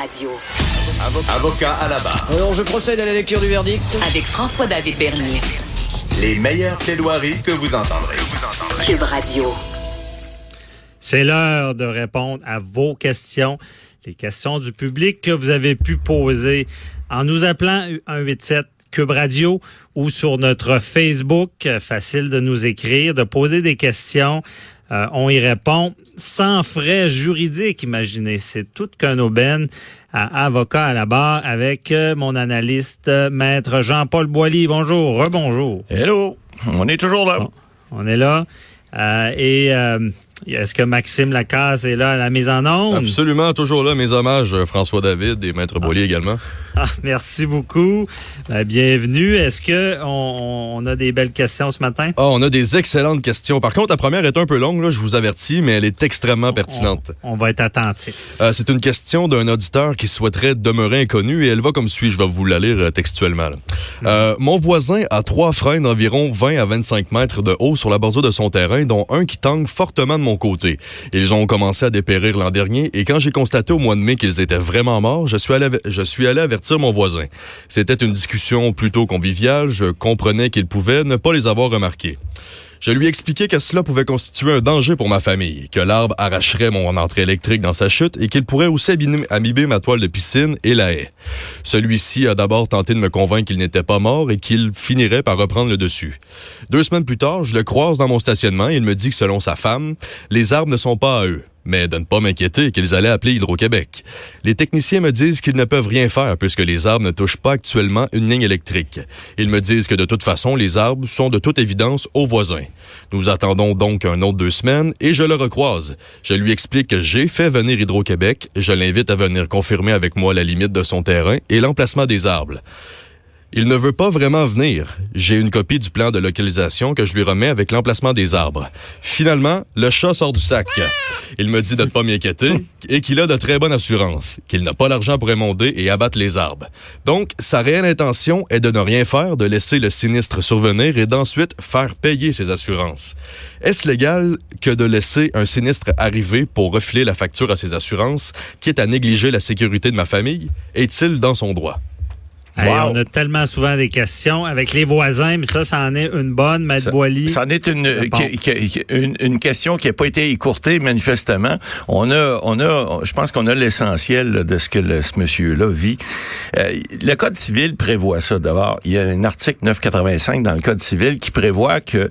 Radio. Avocat à la barre. Alors, je procède à la lecture du verdict. Avec François-David Bernier. Les meilleures plaidoiries que vous entendrez. Cube Radio. C'est l'heure de répondre à vos questions, les questions du public que vous avez pu poser en nous appelant 187 Cube Radio ou sur notre Facebook. Facile de nous écrire, de poser des questions. Euh, on y répond sans frais juridiques, imaginez. C'est tout qu'un aubaine à avocat à la barre avec euh, mon analyste, euh, maître Jean-Paul Boilly. Bonjour, rebonjour. Hello, on est toujours là. Bon, on est là. Euh, et euh, est-ce que Maxime Lacasse est là à la mise en onde? Absolument, toujours là. Mes hommages, euh, François David et Maître Boilly également. Ah, merci beaucoup. Ben, bienvenue. Est-ce que on, on a des belles questions ce matin? Ah, on a des excellentes questions. Par contre, la première est un peu longue, là, je vous avertis, mais elle est extrêmement pertinente. On, on va être attentif. Euh, c'est une question d'un auditeur qui souhaiterait demeurer inconnu et elle va comme suit. Je vais vous la lire euh, textuellement. là. Euh, mon voisin a trois freins d'environ 20 à 25 mètres de haut sur la bordure de son terrain, dont un qui tangue fortement de mon côté. Ils ont commencé à dépérir l'an dernier et quand j'ai constaté au mois de mai qu'ils étaient vraiment morts, je suis allé, je suis allé avertir mon voisin. C'était une discussion plutôt conviviale. Je comprenais qu'il pouvait ne pas les avoir remarqués. Je lui expliquais que cela pouvait constituer un danger pour ma famille, que l'arbre arracherait mon entrée électrique dans sa chute et qu'il pourrait aussi abîmer, ma toile de piscine et la haie. Celui-ci a d'abord tenté de me convaincre qu'il n'était pas mort et qu'il finirait par reprendre le dessus. Deux semaines plus tard, je le croise dans mon stationnement et il me dit que selon sa femme, les arbres ne sont pas à eux mais de ne pas m'inquiéter qu'ils allaient appeler Hydro-Québec. Les techniciens me disent qu'ils ne peuvent rien faire puisque les arbres ne touchent pas actuellement une ligne électrique. Ils me disent que de toute façon, les arbres sont de toute évidence aux voisins. Nous attendons donc un autre deux semaines et je le recroise. Je lui explique que j'ai fait venir Hydro-Québec. Je l'invite à venir confirmer avec moi la limite de son terrain et l'emplacement des arbres. Il ne veut pas vraiment venir. J'ai une copie du plan de localisation que je lui remets avec l'emplacement des arbres. Finalement, le chat sort du sac. Il me dit de ne pas m'inquiéter et qu'il a de très bonnes assurances, qu'il n'a pas l'argent pour émonder et abattre les arbres. Donc, sa réelle intention est de ne rien faire, de laisser le sinistre survenir et d'ensuite faire payer ses assurances. Est-ce légal que de laisser un sinistre arriver pour refiler la facture à ses assurances, quitte à négliger la sécurité de ma famille? Est-il dans son droit? Hey, on a tellement souvent des questions avec les voisins, mais ça, ça en est une bonne, Maître Ça, Boilly. ça en est une, qui- qui- une, une question qui n'a pas été écourtée manifestement. On a, on a, je pense qu'on a l'essentiel de ce que le- ce monsieur-là vit. Euh, le Code civil prévoit ça d'abord. Il y a un article 985 dans le Code civil qui prévoit que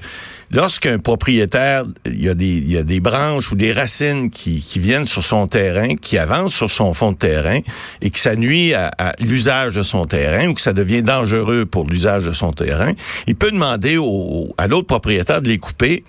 lorsqu'un propriétaire, il y, a des, branches ou des racines qui, viennent sur son terrain, qui avancent sur son fond de terrain et que ça nuit à, l'usage de son terrain ou que ça devient dangereux pour l'usage de son terrain, il peut demander à l'autre propriétaire de les couper.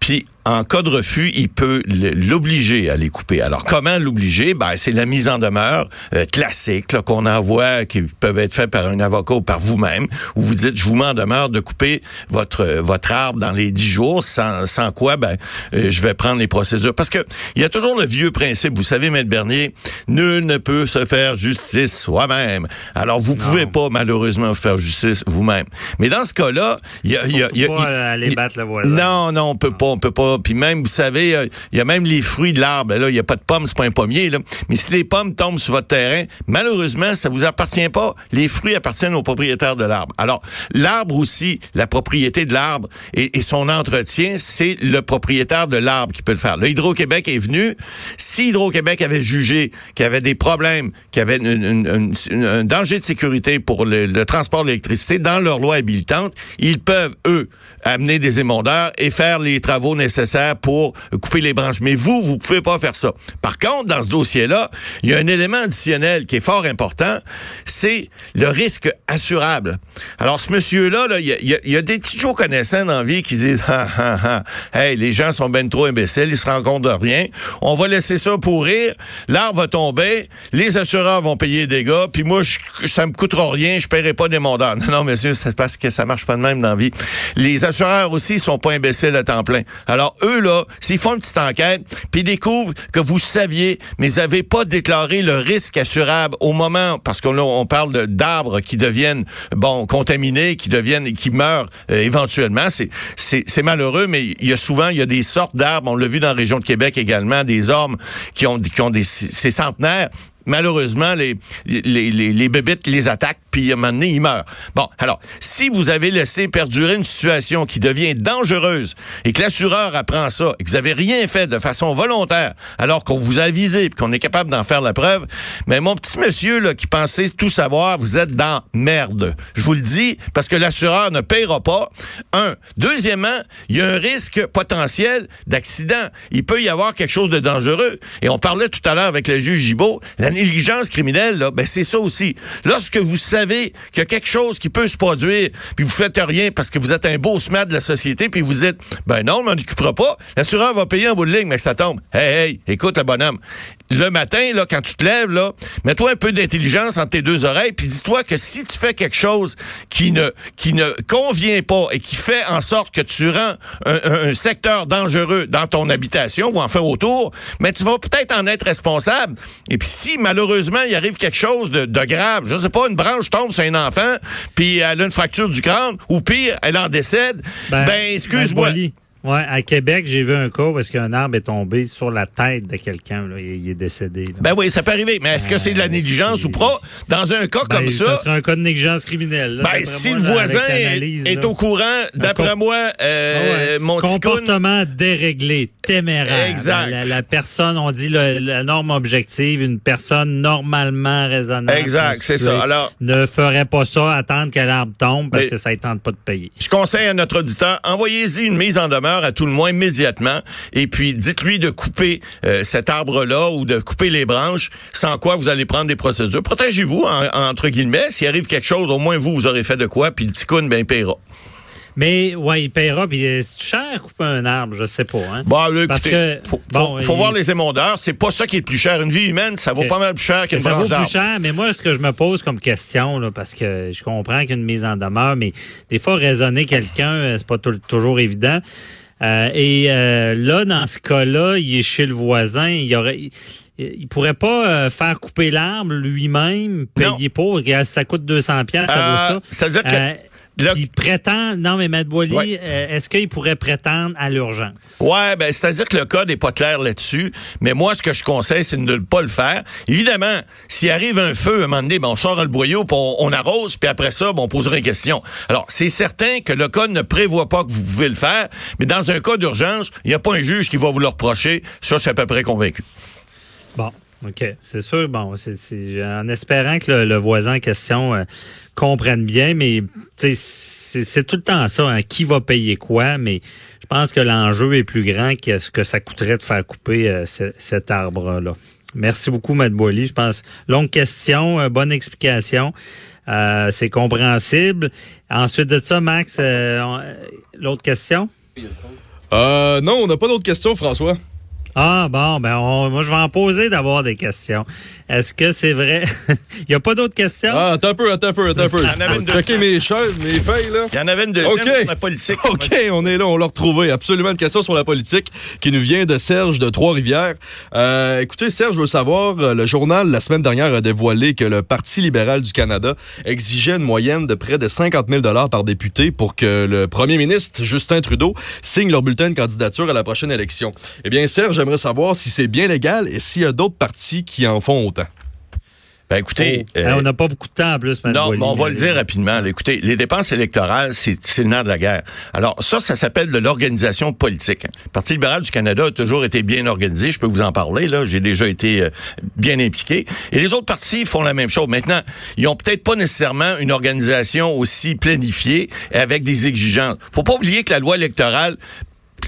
Puis, en cas de refus, il peut l'obliger à les couper. Alors, comment l'obliger? Ben, c'est la mise en demeure euh, classique qu'on envoie, qui peuvent être faits par un avocat ou par vous-même, où vous dites, je vous mets en demeure de couper votre euh, votre arbre dans les dix jours, sans, sans quoi, ben, euh, je vais prendre les procédures. Parce que il y a toujours le vieux principe, vous savez, Maître Bernier, nul ne peut se faire justice soi-même. Alors, vous pouvez pas, malheureusement, faire justice vous-même. Mais dans ce cas-là, il y a... il y a- il y a- pas aller battre le voisin. Non, non, on peut pas, on peut pas. Puis même, vous savez, euh, il y a même les fruits de l'arbre. Là, il y a pas de pommes, c'est pas un pommier. Là. Mais si les pommes tombent sur votre terrain, malheureusement, ça vous appartient pas. Les fruits appartiennent au propriétaire de l'arbre. Alors, l'arbre aussi, la propriété de l'arbre et, son entretien, c'est le propriétaire de l'arbre qui peut le faire. Le Hydro-Québec est venu. Si Hydro-Québec avait jugé qu'il y avait des problèmes, qu'il y avait un danger de sécurité pour le, le transport de l'électricité dans leur loi habilitante, ils peuvent, eux, amener des émondeurs et faire les travaux nécessaires pour couper les branches. Mais vous, vous pouvez pas faire ça. Par contre, dans ce dossier-là, il y a un élément additionnel qui est fort important, c'est le risque assurable. Alors, ce monsieur-là, là, il y, a, des petits jours connaissants dans la vie qui disent, ah, ah, ah, hey, les gens sont ben trop imbéciles, ils se rendent compte de rien. On va laisser ça pourrir, l'arbre va tomber, les assureurs vont payer des dégâts, puis moi, je, ça me coûtera rien, je paierai pas des montants. Non, non, monsieur, c'est parce que ça marche pas de même dans la vie. Les assureurs aussi sont pas imbéciles à temps plein. Alors, eux, là, s'ils font une petite enquête, puis découvrent que vous saviez, mais vous n'avez pas déclaré le risque assurable au moment, parce qu'on on parle d'arbres qui deviennent, bon, contaminés, qui deviennent, qui meurent euh, éventuellement. C'est, malheureux, mais il y a souvent, il y a des sortes d'arbres, on l'a vu dans la région de Québec également, des ormes qui ont, qui ont des, c'est centenaires, malheureusement, les, les, les, les bébites les attaquent, puis à un moment donné, ils meurent. Bon, alors, si vous avez laissé perdurer une situation qui devient dangereuse et que l'assureur apprend ça et que vous avez rien fait de façon volontaire, alors qu'on vous a avisé et qu'on est capable d'en faire la preuve, mais mon petit monsieur là, qui pensait tout savoir, vous êtes dans merde. Je vous le dis, parce que l'assureur ne payera pas. Un. Deuxièmement, il y a un risque potentiel d'accident. Il peut y avoir quelque chose de dangereux. Et on parlait tout à l'heure avec le juge Gibault, la négligence criminelle, ben c'est ça aussi. Lorsque vous savez qu'il y a quelque chose qui peut se produire, puis vous faites rien parce que vous êtes un beau smat de la société, puis vous dites, ben non, on m'en occupera pas, l'assureur va payer en bout de ligne, mais que ça tombe. Hey, hey, écoute le bonhomme. Le matin, là, quand tu te lèves, là, mets-toi un peu d'intelligence entre tes deux oreilles, puis dis-toi que si tu fais quelque chose qui ne, qui ne convient pas et qui fait en sorte que tu rends un, secteur dangereux dans ton habitation ou enfin autour, mais tu vas peut-être en être responsable. Et puis si malheureusement il arrive quelque chose de, grave, je sais pas, une branche tombe sur un enfant, puis elle a une fracture du crâne, ou pire, elle en décède, ben, excuse-moi. Maître Ouais, à Québec, j'ai vu un cas parce qu'un arbre est tombé sur la tête de quelqu'un. Il, est décédé. là. Ben oui, ça peut arriver. Mais est-ce que c'est de la Ben, négligence ou pas? Dans un cas Ben, comme ça, Ça serait un cas de négligence criminelle. là, ben, si moi, le voisin est, au courant, d'après moi, euh, Ah ouais. mon Comportement déréglé, téméraire. Exact. La, la personne, on dit le- la norme objective, une personne normalement raisonnable. Exact, c'est ça. Alors- ne ferait pas ça, attendre que l'arbre tombe parce Mais- que ça ne tente pas de payer. Je conseille à notre auditeur, envoyez-y une mise en demeure à tout le moins immédiatement et puis dites-lui de couper euh, cet arbre-là ou de couper les branches, sans quoi vous allez prendre des procédures. Protégez-vous, en- entre guillemets. S'il arrive quelque chose, au moins vous, vous aurez fait de quoi, puis le ticoun, ben, il paiera. Mais, ouais, il paiera, puis euh, c'est cher couper un arbre, je sais pas. Hein? Bon, là, Parce écoutez, que, faut, bon, faut, faut il- voir les émondeurs. C'est pas ça qui est le plus cher. Une vie humaine, ça vaut pas mal plus cher qu'une Ça vaut branche plus d'arbre. cher, mais moi, ce que je me pose comme question, là, parce que je comprends qu'une mise en demeure, mais des fois, raisonner quelqu'un, euh, c'est pas tou- toujours évident. Euh, et euh, là, dans ce cas-là, il est chez le voisin, il aurait... Il, pourrait pas euh, faire couper l'arbre lui-même, Non. payer pour, regarde, ça coûte 200 pièces, ça Euh, vaut ça. c'est-à-dire que Le- puis prétend, non mais Matt Boily, Ouais. euh, est-ce qu'il pourrait prétendre à l'urgence? Ouais, ben c'est-à-dire que le code n'est pas clair là-dessus, mais moi ce que je conseille c'est de ne pas le faire. Évidemment, s'il arrive un feu à un moment donné, ben, on sort le boyau, puis on, on arrose, puis après ça, ben, on posera une question. Alors, c'est certain que le code ne prévoit pas que vous pouvez le faire, mais dans un cas d'urgence, il n'y a pas un juge qui va vous le reprocher. Ça, je suis à peu près convaincu. Bon, OK. C'est sûr, bon, c'est c'est- en espérant que le, le voisin en question euh, comprenne bien, mais c'est tout le temps ça, hein, qui va payer quoi, mais je pense que l'enjeu est plus grand que ce que ça coûterait de faire couper euh, ce- cet arbre-là. Merci beaucoup, Matt Boily. Je pense, longue question, euh, bonne explication. Euh, c'est compréhensible. Ensuite de ça, Max, l'autre question? Non, on n'a pas d'autres questions, François. Ah bon, ben on- moi je vais en poser d'avoir des questions. Est-ce que c'est vrai? Il n'y a pas d'autres questions? Ah, attends un peu, attends un peu, attends un peu. Il y en avait une deuxième. mes chaises, mes feuilles, là. Il y en avait une deuxième OK. sur la politique. OK, on est là, on l'a retrouvé. Absolument une question sur la politique qui nous vient de Serge de Trois-Rivières. Euh, écoutez, Serge veut savoir, euh, le journal la semaine dernière a dévoilé que le Parti libéral du Canada exigeait une moyenne de près de 50 000 par député pour que le premier ministre, Justin Trudeau, signe leur bulletin de candidature à la prochaine élection. Eh bien, Serge, j'aimerais savoir si c'est bien légal et s'il y a d'autres partis qui en font autant. Ben écoutez, Oh. euh, on n'a pas beaucoup de temps en plus, Matt Non, mais on va le dire rapidement. là. Écoutez, les dépenses électorales, c'est c'est le nerf de la guerre. Alors, ça, ça s'appelle de l'organisation politique. Le Parti libéral du Canada a toujours été bien organisé. Je peux vous en parler, là. J'ai déjà été euh, bien impliqué. Et les autres partis font la même chose. Maintenant, ils ont peut-être pas nécessairement une organisation aussi planifiée et avec des exigences. Faut pas oublier que la loi électorale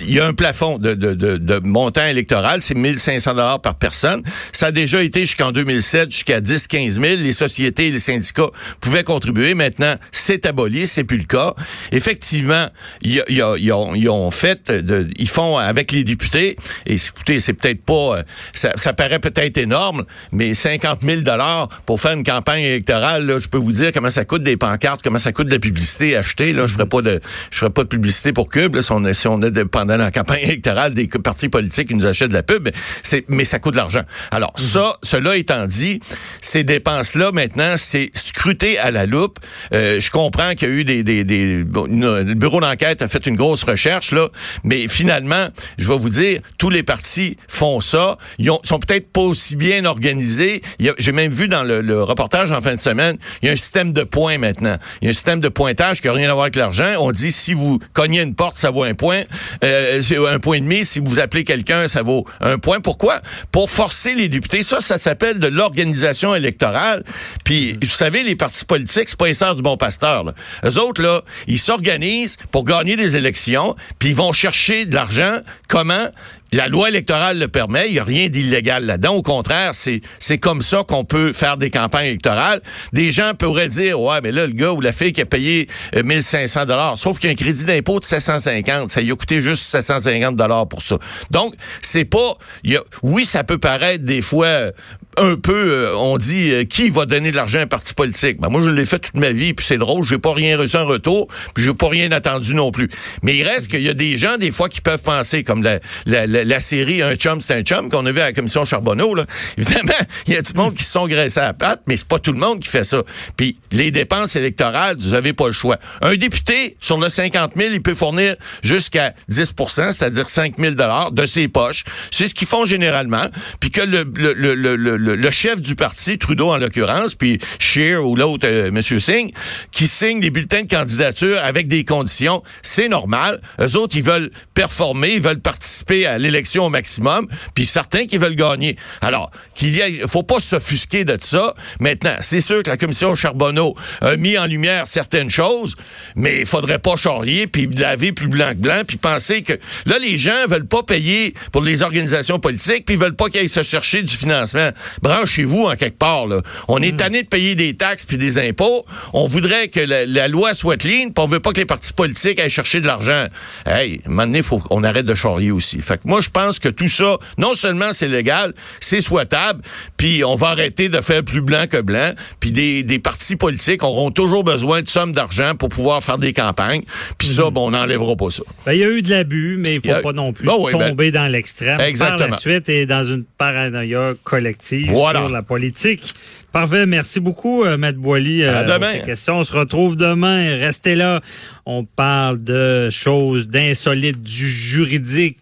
il y a un plafond de, de, de, de montant électoral, c'est 1500 dollars par personne. Ça a déjà été jusqu'en 2007 jusqu'à 10 15 000. Les sociétés et les syndicats pouvaient contribuer. Maintenant, c'est aboli, c'est plus le cas. Effectivement, a- a- ils, ont, fait, ils font avec les députés. Et écoutez, c'est peut-être pas, euh, ça, ça paraît peut-être énorme, mais 50 000 dollars pour faire une campagne électorale, là, je peux vous dire comment ça coûte des pancartes, comment ça coûte de la publicité achetée. Là, je ferai pas de, je ferai pas de publicité pour Cube. Là, si on, est- si on est dépendant pendant la campagne électorale des partis politiques qui nous achètent de la pub, c'est, mais ça coûte de l'argent. Alors, Mhm. ça, cela étant dit, ces dépenses-là, maintenant, c'est scruté à la loupe. Euh, je comprends qu'il y a eu des... des, des une- le bureau d'enquête a fait une grosse recherche, là, mais finalement, je vais vous dire, tous les partis font ça. Ils ont, sont peut-être pas aussi bien organisés. J'ai même vu dans le, le reportage en fin de semaine, il y a un système de points maintenant. Il y a un système de pointage qui n'a rien à voir avec l'argent. On dit si vous cognez une porte, ça vaut un point. Euh, c'est un point et demi. Si vous appelez quelqu'un, ça vaut un point. Pourquoi? Pour forcer les députés. Ça, ça s'appelle de l'organisation électorale. Puis, vous savez, les partis politiques, c'est pas les du bon pasteur. Là. Eux autres, là, ils s'organisent pour gagner des élections, puis ils vont chercher de l'argent. Comment? La loi électorale le permet, il n'y a rien d'illégal là-dedans. Au contraire, c'est comme ça qu'on peut faire des campagnes électorales. Des gens pourraient dire ouais, mais là le gars ou la fille qui a payé euh, 1500 dollars, sauf qu'il y a un crédit d'impôt de 750, ça lui a coûté juste 750 dollars pour ça. Donc c'est pas, y a, oui, ça peut paraître des fois euh, un peu, euh, on dit euh, qui va donner de l'argent à un parti politique. Ben moi je l'ai fait toute ma vie, puis c'est drôle, j'ai pas rien reçu en retour, puis j'ai pas rien attendu non plus. Mais il reste qu'il y a des gens des fois qui peuvent penser comme la, la, la, série Un chum, c'est un chum qu'on a vu à la commission Charbonneau. Là. Évidemment, il y a du monde qui se sont graissés à la patte, mais c'est pas tout le monde qui fait ça. Puis les dépenses électorales, vous avez pas le choix. Un député, sur le 50 000, il peut fournir jusqu'à 10% c'est-à-dire 5 000 de ses poches. C'est ce qu'ils font généralement. Puis que le, le, le, le, le, chef du parti, Trudeau en l'occurrence, puis Scheer ou l'autre, euh, M. Singh, qui signe des bulletins de candidature avec des conditions, c'est normal. Eux autres, ils veulent performer, ils veulent participer à l'élection au maximum, puis certains qui veulent gagner. Alors, qu'il y ait, faut pas s'offusquer de ça. Maintenant, c'est sûr que la commission Charbonneau a mis en lumière certaines choses, mais il faudrait pas charrier puis laver plus blanc que blanc, puis penser que là, les gens veulent pas payer pour les organisations politiques, puis ils veulent pas qu'ils aillent se chercher du financement. Branchez-vous en quelque part. Là. On est tanné de payer des taxes puis des impôts. On voudrait que la, la loi soit clean, puis on veut pas que les partis politiques aillent chercher de l'argent. Hey, à un moment donné, faut qu'on arrête de charrier aussi. Fait que moi, je pense que tout ça, non seulement c'est légal, c'est souhaitable, puis on va arrêter de faire plus blanc que blanc, puis des, des partis politiques auront toujours besoin de sommes d'argent pour pouvoir faire des campagnes, puis ça, bon, on n'enlèvera pas ça. Ben, il y a eu de l'abus, mais il faut a- pas non plus Ben ben- tomber dans l'extrême. Par Exactement. la suite et dans une paranoïa collective Voilà. sur la politique. Parfait. Merci beaucoup, euh, Maître Boily. À pour demain. ces questions. On se retrouve demain. Restez là. On parle de choses d'insolites du juridique.